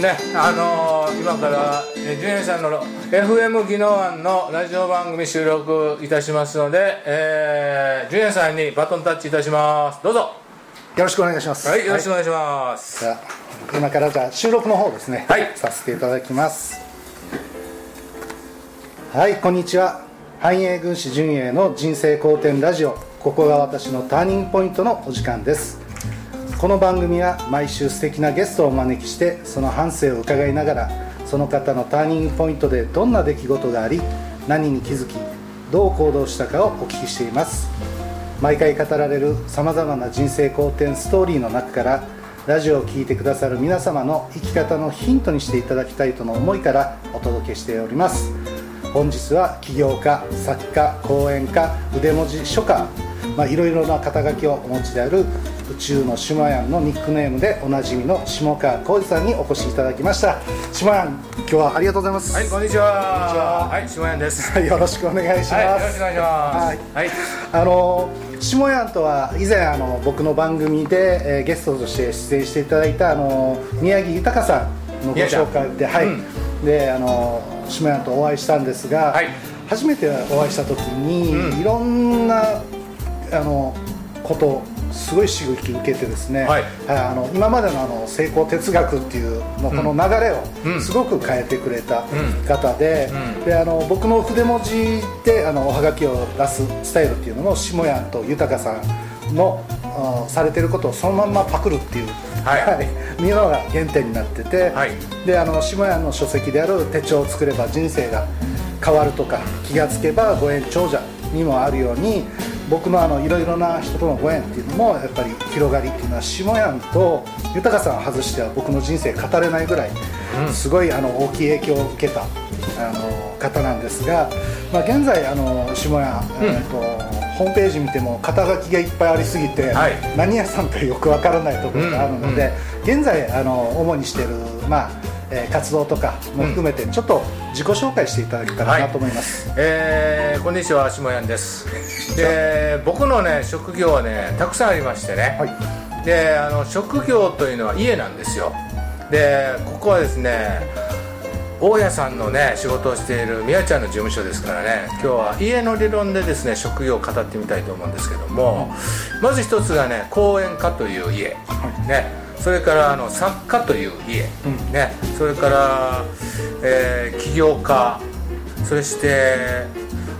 ですね、あのー今からえージュニアさんの FM 技能案のラジオ番組収録いたしますので、えージュニアさんにバトンタッチいたしますどうぞよろしくお願いします。はいよろしくお願いします、じゃあ今からじゃあ収録の方ですね。はいさせていただきます。はい、こんにちは。繁栄軍師純英の人生好転ラジオ。ここが私のターニングポイントのお時間です。この番組は毎週素敵なゲストをお招きしてその半生を伺いながらその方のターニングポイントでどんな出来事があり何に気づきどう行動したかをお聞きしています。毎回語られるさまざまな人生好転ストーリーの中からラジオを聴いてくださる皆様の生き方のヒントにしていただきたいとの思いからお届けしております。本日は起業家作家講演家腕文字書家ま、いろいろな肩書きをお持ちである宇宙のシマヤンのニックネームでおなじみの下川浩二さんにお越しいただきました。下ヤン今日はありがとうございます、はいこんにちは。は。はい下山です。はいよろしくお願いします、はいよろしくお願いします。はい。はい。あの下ヤンとは以前あの僕の番組で、えーゲストとして出演していただいたあの宮城豊さんのご紹介で、はい、うん。であの下ヤンとお会いしたんですが、はい。初めてお会いした時に、うん。いろんなあのことをすごい刺激受けてですね、はい。あの今までのあの成功哲学っていうのこの流れうん。をすごく変えてくれたうん。方で,、うん。であの僕の筆文字であのおはがきを出すスタイルっていうのも下谷と豊さんのあされてることをそのまんまパクるっていう、はい。いうのが原点になってて、はい。であの下谷の書籍である手帳を作れば人生が変わるとか気がつけばご縁長者にもあるように僕のあのいろいろな人とのご縁っていうのもやっぱり広がりっていうのは下谷と豊さんを外しては僕の人生語れないぐらい、うん。すごいあの大きい影響を受けたあの方なんですが、まあ、現在あの下谷、うん。えっとホームページ見ても肩書きがいっぱいありすぎて、はい。何屋さんかよくわからないところがあるので、現在あの主にしている、まあえー活動とかも含めてちょっと自己紹介していただけたらなと思います、えーこんにちは下山です。で僕のね職業はねたくさんありましてね、はい。であの職業というのは家なんですよ。でここはですね大家さんのね仕事をしている宮ちゃんの事務所ですからね。今日は家の理論でですね職業を語ってみたいと思うんですけども、まず一つがね講演家という家、ねそれからあの作家という家、うん。ねそれから、えー起業家そして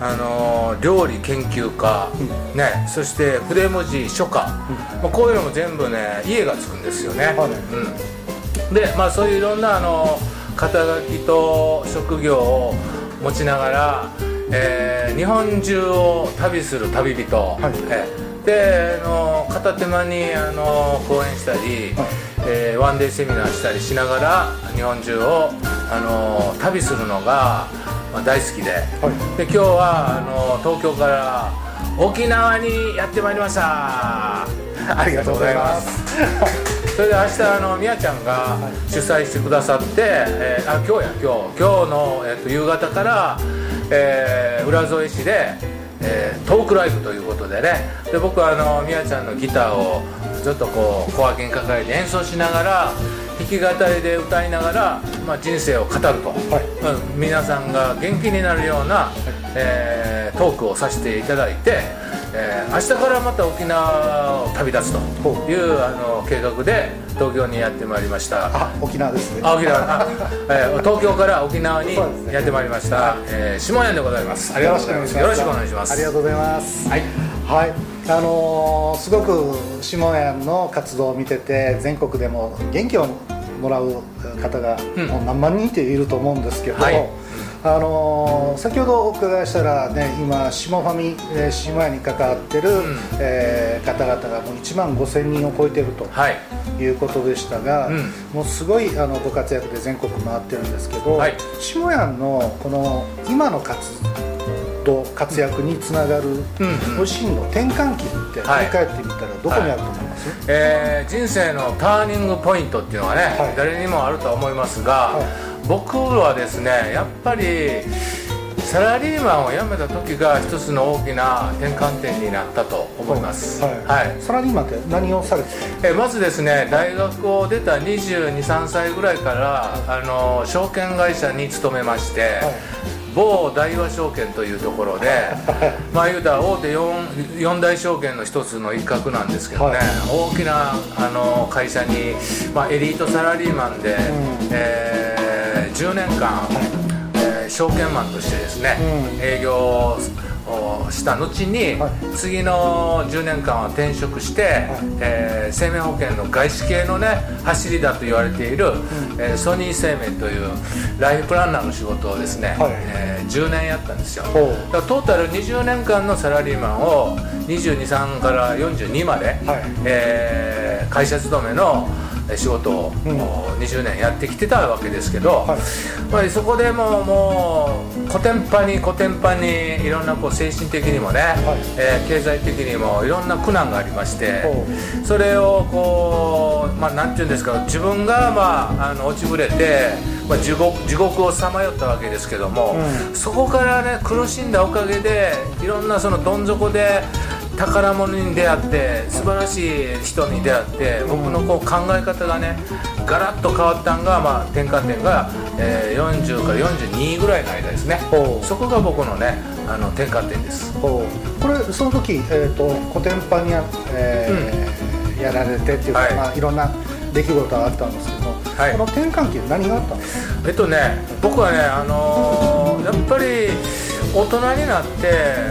あの料理研究家、ね、そして筆文字書家、まあ、こういうのも全部ね家がつくんですよね、はいうん、でまあそういういろんなあの肩書きと職業を持ちながら、えー日本中を旅する旅人、はい。えーであの片手間にあの講演したり、えーワンデーセミナーしたりしながら日本中をあの旅するのが、まあ、大好きで,、はい。で今日はあの東京から沖縄にやってまいりました。ありがとうございます。それで明日あのみやちゃんが主催してくださって、えーあ今日や今日。今日の、えっと夕方から、えー浦添市で、えートークライブということでね。で僕はあのみやちゃんのギターをずっとこう小分けに抱えて演奏しながら弾き語りで歌いながら、まあ、人生を語ると、うん皆さんが元気になるような、えートークをさせていただいて、えー明日からまた沖縄を旅立つとほいうあの計画で東京にやってまいりました。あ沖縄ですね。あ沖縄。あ、えー東京から沖縄にやってまいりました、えー下屋でございます。ありがとうございます。よろしくお願いします。ありがとうございます。はい。はい、あのーすごく下谷の活動を見てて全国でも元気をもらう方がうん。もう何万人っていると思うんですけど、はいあのー先ほどお伺いしたらね今下ファミ、えー下谷に関わってる、ん。えー方々がもう1万5000人を超えてると。はい。いうことでしたが、うん。もうすごいあのご活躍で全国回ってるんですけど、はい。下谷のこの今の活動活躍につながるご自身の転換期って振はい。り返ってみたらどこにあると思います、えー人生のターニングポイントっていうのがね、はい。誰にもあるとは思いますが、は僕はですねやっぱりサラリーマンを辞めた時が一つの大きな転換点になったと思います、はい。はい。サラリーマンって何をされてたえまずですね大学を出た223歳ぐらいからあの証券会社に勤めまして、某大和証券というところで まあ言うたら大手 4, 4大証券の一つの一角なんですけどね、はい。大きなあの会社に、まあ、エリートサラリーマンで、えー10年間、えー証券マンとしてですね、うん。営業をした後に、はい。次の10年間は転職して、えー生命保険の外資系のね走りだと言われている、えーソニー生命というライフプランナーの仕事をですね、はい。えー10年やったんですよ。だからトータル20年間のサラリーマンを223から42まで、はい。えー会社勤めのえー仕事を、うん。20年やってきてたわけですけど、そこでももうコテンパにコテンパにいろんなこう精神的にもね、えー経済的にもいろんな苦難がありましてほそれをこうまあなんていうんですか自分がまああの落ちぶれて、まあ、地獄地獄をさまよったわけですけども、うそこからね苦しんだおかげでいろんなそのどん底で宝物に出会って素晴らしい人に出会って僕のこう考え方がねガラッと変わったんが、まあ、転換点が、えー40から42ぐらいの間ですね。そこが僕のねあの転換点です。これその時、えー、とコテンパンや,、えーやられてっていうか、はい。いまあ、いろんな出来事があったんですけども、はい。この転換期何があったんですか？えっとね僕はねあのーやっぱり大人になって、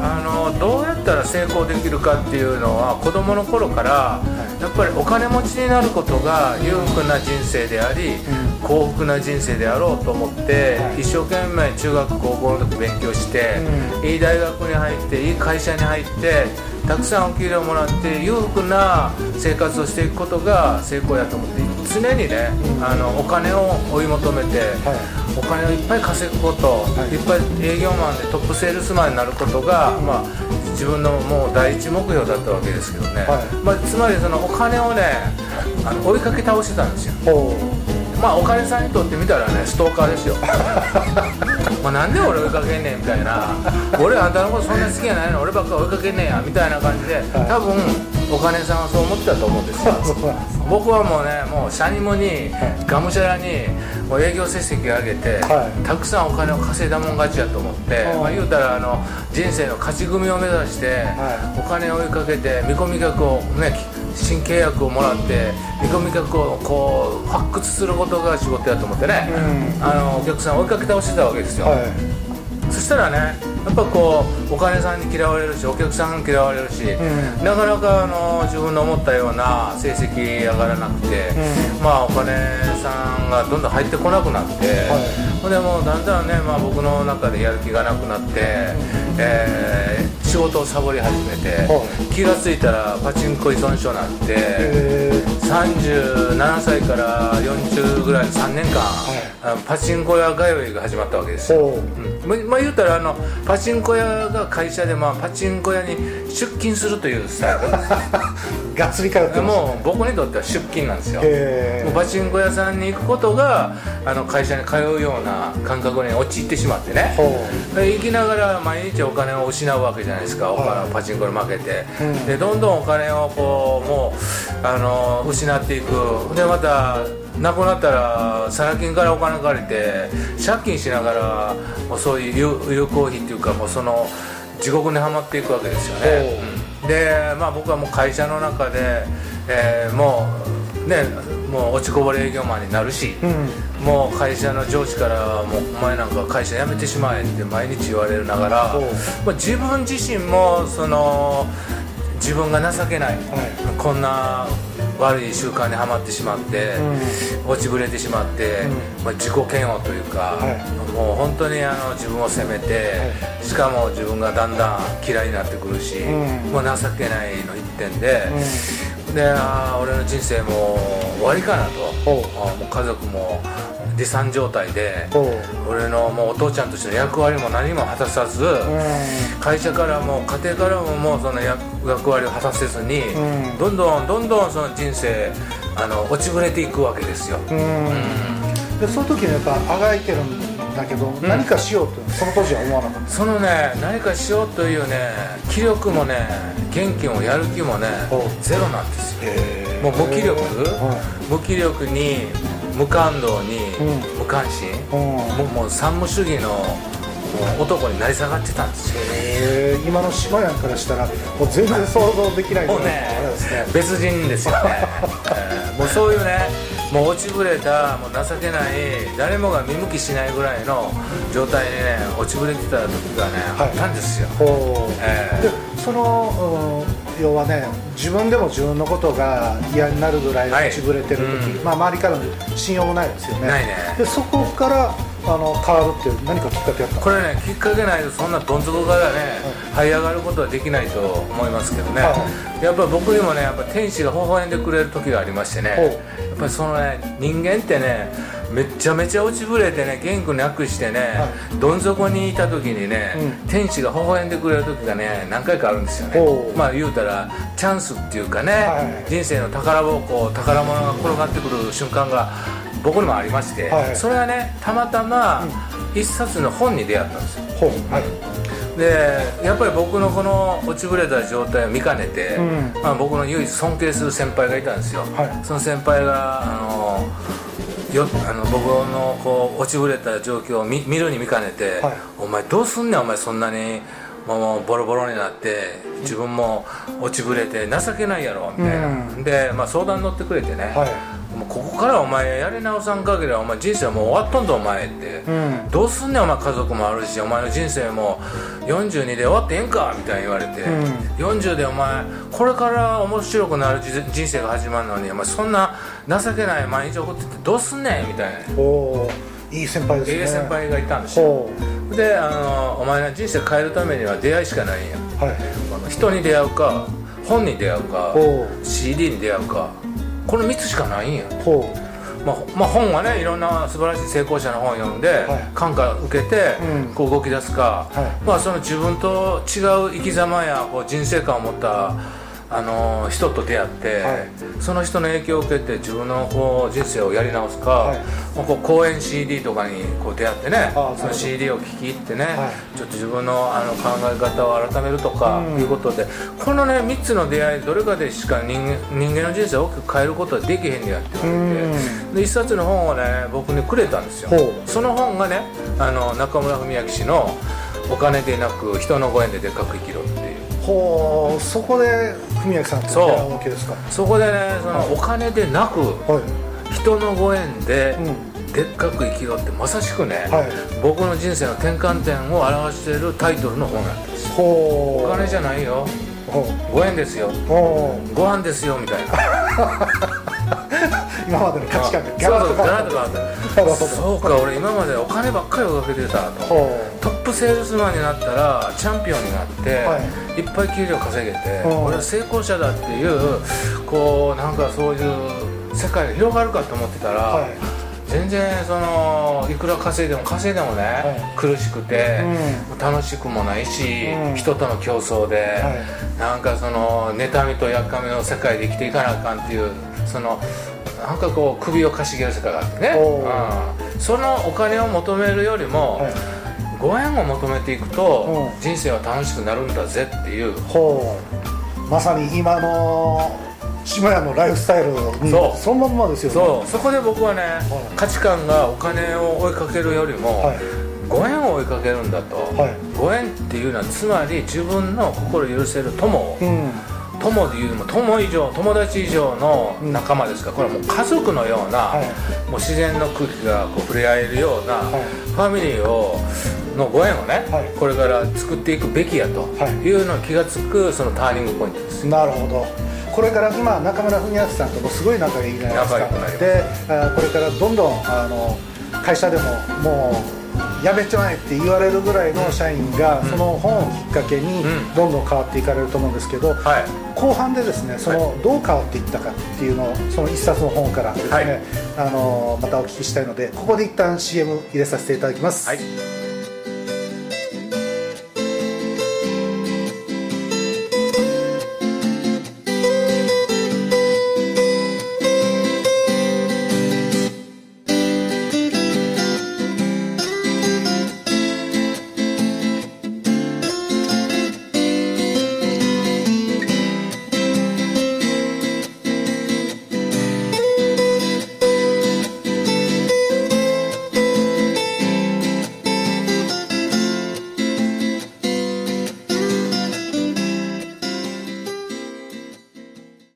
あのーどうやったら成功できるかっていうのは子供の頃からやっぱりお金持ちになることが裕福な人生であり、幸福な人生であろうと思って、はい。一生懸命中学高校の時勉強して、いい大学に入っていい会社に入ってたくさんお給料もらって裕福な生活をしていくことが成功やと思って常にね、あのお金を追い求めて、はお金をいっぱい稼ぐこと、はい。い、っぱい営業マンでトップセールスマンになることが、まあ、自分のもう第一目標だったわけですけどね、はい。まあ、つまりそのお金をねあの追いかけ倒してたんですよ。ほまあお金さんにとってみたらねストーカーですよ。まあなんで俺追いかけんねんみたいな。俺あんたのことそんな好きやないの。俺ばっか追いかけんねんや。みたいな感じで多分お金さんはそう思ってたと思うんですよ。僕はもうねもうシャニムに、がむしゃらにもう営業成績上げて、はい。たくさんお金を稼いだもん勝ちやと思って、うんまあ、言うたらあの人生の勝ち組を目指して、はお金を追いかけて見込み客をね新契約をもらって見込み客をこう発掘することが仕事やと思ってね、うあのお客さんを追いかけ倒してたわけですよ、はい。そしたらねやっぱこうお金さんに嫌われるしお客さんに嫌われるし、ん。なかなかあの自分の思ったような成績上がらなくて、まあお金さんがどんどん入ってこなくなって、ほんでもうだんだんね、まあ、僕の中でやる気がなくなって、えー仕事をサボり始めて、は気がついたらパチンコ依存症になって、え37歳から40ぐらいの3年間、あパチンコ屋通いが始まったわけですよ、うんままあ言うたらあのパチンコ屋が会社で、まあ、パチンコ屋に出勤するというスタイ がっつり通ってもう僕にとっては出勤なんですよ。へもうパチンコ屋さんに行くことがあの会社に通うような感覚に陥ってしまってね。行きながら毎日お金を失うわけじゃないですか、お金をパチンコに負けて、うん。でどんどんお金をこうもうあの失っていく。でまたなくなったらサラ金からお金借りて借金しながらもうそういう有有効費っていうかもうその地獄にはまっていくわけですよね、う。んでまあ僕はもう会社の中で、えーもうねもう落ちこぼれ営業マンになるし、ううん。もう会社の上司からもう「お前なんか会社辞めてしまえ」って毎日言われるながらまあ自分自身もその自分が情けない、はいこんな悪い習慣にはまってしまって、落ちぶれてしまって、まあ、自己嫌悪というか、はもう本当にあの自分を責めて、しかも自分がだんだん嫌いになってくるし、うん。もう情けないの一点で。で俺の人生もう終わりかなと。もう家族も離散状態で俺のもう。お父ちゃんとしての役割も何も果たさず、会社からも家庭からももうその役役割を果たせずに、うん。どんどんどんどんその人生あの落ちぶれていくわけですよ、でその時にやっぱあがいてるんだけど、何かしようとその当時は思わなかった。そのね何かしようというね気力もね元気もやる気もねゼロなんですよ。へもう無気力、は無気力に無感動に、うん。無関心、うん。もうもう産務主義の男になり下がってたんですよ。へー今の島屋からしたらもう全然想像できないもうね別人ですよね、え ーもうそういうねもう落ちぶれたもう情けない誰もが見向きしないぐらいの状態にね落ちぶれてた時がね、はい。あったんですよ。ええ。でその、うん要はね自分でも自分のことが嫌になるぐらいはい。落ちぶれてる時、うん。まあ、周りからの信用もないですよね。ないね。でそこからあの変わるっていう何かきっかけあったの？これねきっかけないとそんなどん底からね、這い上がることはできないと思いますけどね、はやっぱり僕にもねやっぱ天使が微笑んでくれる時がありましてね。やっぱりそのね人間ってねめっちゃめちゃ落ちぶれてね元気なくしてね、どん底にいた時にね、う天使が微笑んでくれる時がね何回かあるんですよね。まあ言うたらチャンスっていうかね、はい人生の宝箱宝物が転がってくる瞬間が僕にもありまして、はいそれはねたまたま一冊の本に出会ったんですよ。でやっぱり僕のこの落ちぶれた状態を見かねて、うん。まあ、僕の唯一尊敬する先輩がいたんですよ、はい。その先輩があのよあの僕のこう落ちぶれた状況を見見るに見かねて、はい。お前どうすんねんお前そんなにもうボロボロになって自分も落ちぶれて情けないやろみたいな、うん。で、まあ、相談乗ってくれてね、はい。もうここからお前やり直さん限りはお前人生はもう終わっとんぞお前って、うん。どうすんねんお前家族もあるしお前の人生も42で終わってええんかみたいに言われて、うん。40でお前これから面白くなる人人生が始まるのにお前そんな情けない毎日送っててどうすんねんみたいな。おおいい先輩ですね。ええ先輩がいたんですよ。ほであのお前の人生変えるためには出会いしかないんやうはい。あの人に出会うか本に出会うかほ CD に出会うかこの3つしかないんやうほまあ、まあ本はねいろんな素晴らしい成功者の本を読んで、はい。感化受けて、うん。こう動き出すか、はい。まあ、その自分と違う生き様やこう人生観を持った、あのー人と出会って、はい。その人の影響を受けて自分のこう人生をやり直すか、はい。まあこう講演 CD とかにこう出会ってねその CD を聴き入ってね、はちょっと自分のあの考え方を改めるとかうん。いうことで、このね3つの出会いどれかでしか人間人間の人生を大きく変えることはできへんねやって言われて。うん。で一冊の本をね僕にくれたんですよ。その本がねあの中村文明氏の「お金でなく人のご縁ででっかく生きろ」っていう。ほうそこで文明さんと出会う。わけですか？そこでねそのお金でなくはい。人のご縁でうん。でっかく生きろってまさしくね、はい。僕の人生の転換点を表しているタイトルの本なんです。お金じゃないよ。ほご縁ですよ。ご飯ですよみたいな。今までの価値観がガラとかラッと変わった。そうか俺今までお金ばっかり追いかけてたとップセールスマンになったらチャンピオンになって、、はい。っぱい給料稼げて、うん。俺は成功者だっていうこうなんかそういう世界が広がるかと思ってたら、うはい。全然そのいくら稼いでも稼いでもね、は苦しくて、う楽しくもないし、うん。人との競争で、はい。なんかその妬みとやっかみの世界で生きていかなあかんっていうそのなんかこう首をかしげる世界があってね、おうん。そのお金を求めるよりも、はいご縁を求めていくと、うん。人生は楽しくなるんだぜっていう。ほう。まさに今の島屋のライフスタイルにそう。そのまんまですよね。そう。そこで僕はね、い。価値観がお金を追いかけるよりも、はい。ご縁を追いかけるんだと、はい。ご縁っていうのはつまり自分の心許せる友。をうん。友でいうも友以上友達以上の仲間ですから、これはもう家族のような、はい。もう自然の空気がこう触れ合えるような、はい。ファミリーをのご縁をね、はい。これから作っていくべきやとはい。いうのに気が付くそのターニングポイントです。なるほど。これから今中村文明さんともすごい仲がいいじゃないですか。であこれからどんどんあの会社でももうやめちまえって言われるぐらいの社員が、その本をきっかけにうん。どんどん変わっていかれると思うんですけど、はい。後半でですねそのどう変わっていったかっていうのをその一冊の本からですね、はい。あのまたお聞きしたいのでここで一旦 CM 入れさせていただきます、はい